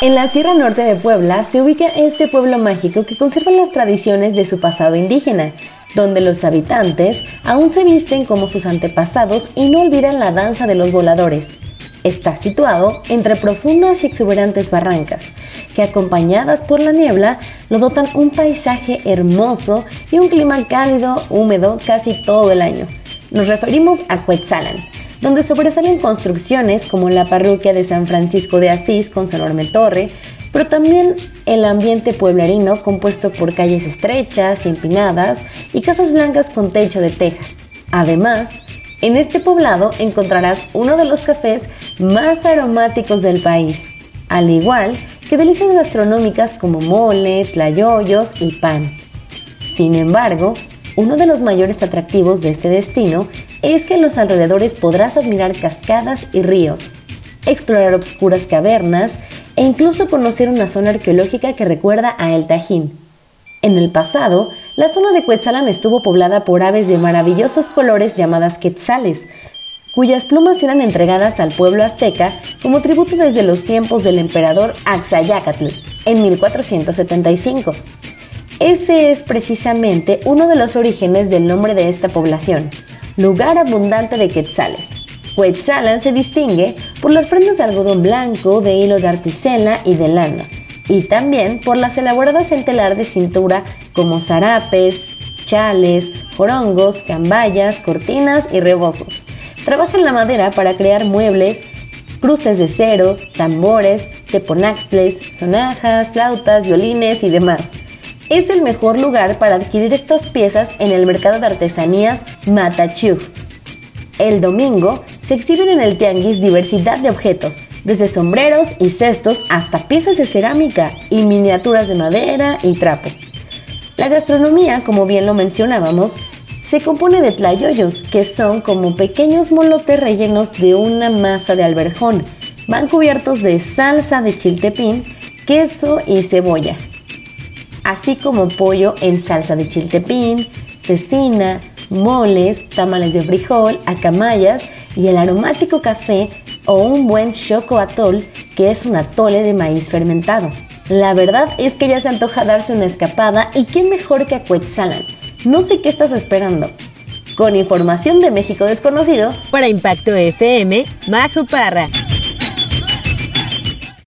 En la Sierra Norte de Puebla se ubica este pueblo mágico que conserva las tradiciones de su pasado indígena, donde los habitantes aún se visten como sus antepasados y no olvidan la danza de los voladores. Está situado entre profundas y exuberantes barrancas, que acompañadas por la niebla lo dotan un paisaje hermoso y un clima cálido, húmedo casi todo el año. Nos referimos a Cuetzalan, donde sobresalen construcciones como la parroquia de San Francisco de Asís con su enorme torre, pero también el ambiente pueblerino compuesto por calles estrechas y empinadas y casas blancas con techo de teja. Además, en este poblado encontrarás uno de los cafés más aromáticos del país, al igual que delicias gastronómicas como mole, tlayoyos y pan. Sin embargo, uno de los mayores atractivos de este destino es que en los alrededores podrás admirar cascadas y ríos, explorar obscuras cavernas e incluso conocer una zona arqueológica que recuerda a El Tajín. En el pasado, la zona de Cuetzalan estuvo poblada por aves de maravillosos colores llamadas quetzales, cuyas plumas eran entregadas al pueblo azteca como tributo desde los tiempos del emperador Axayacatl en 1475. Ese es precisamente uno de los orígenes del nombre de esta población, lugar abundante de quetzales. Quetzalan se distingue por las prendas de algodón blanco, de hilo de articela y de lana, y también por las elaboradas en telar de cintura como zarapes, chales, jorongos, cambayas, cortinas y rebozos. Trabajan la madera para crear muebles, cruces de cero, tambores, teponaxtles, sonajas, flautas, violines y demás es el mejor lugar para adquirir estas piezas en el mercado de artesanías Matachug. El domingo se exhiben en el tianguis diversidad de objetos, desde sombreros y cestos hasta piezas de cerámica y miniaturas de madera y trapo. La gastronomía, como bien lo mencionábamos, se compone de tlayoyos, que son como pequeños molotes rellenos de una masa de alberjón. Van cubiertos de salsa de chiltepín, queso y cebolla así como pollo en salsa de chiltepín, cecina, moles, tamales de frijol, acamayas y el aromático café o un buen choco atol, que es un atole de maíz fermentado. La verdad es que ya se antoja darse una escapada y qué mejor que a Quetzalan. No sé qué estás esperando. Con información de México desconocido, para Impacto FM, Majo Parra.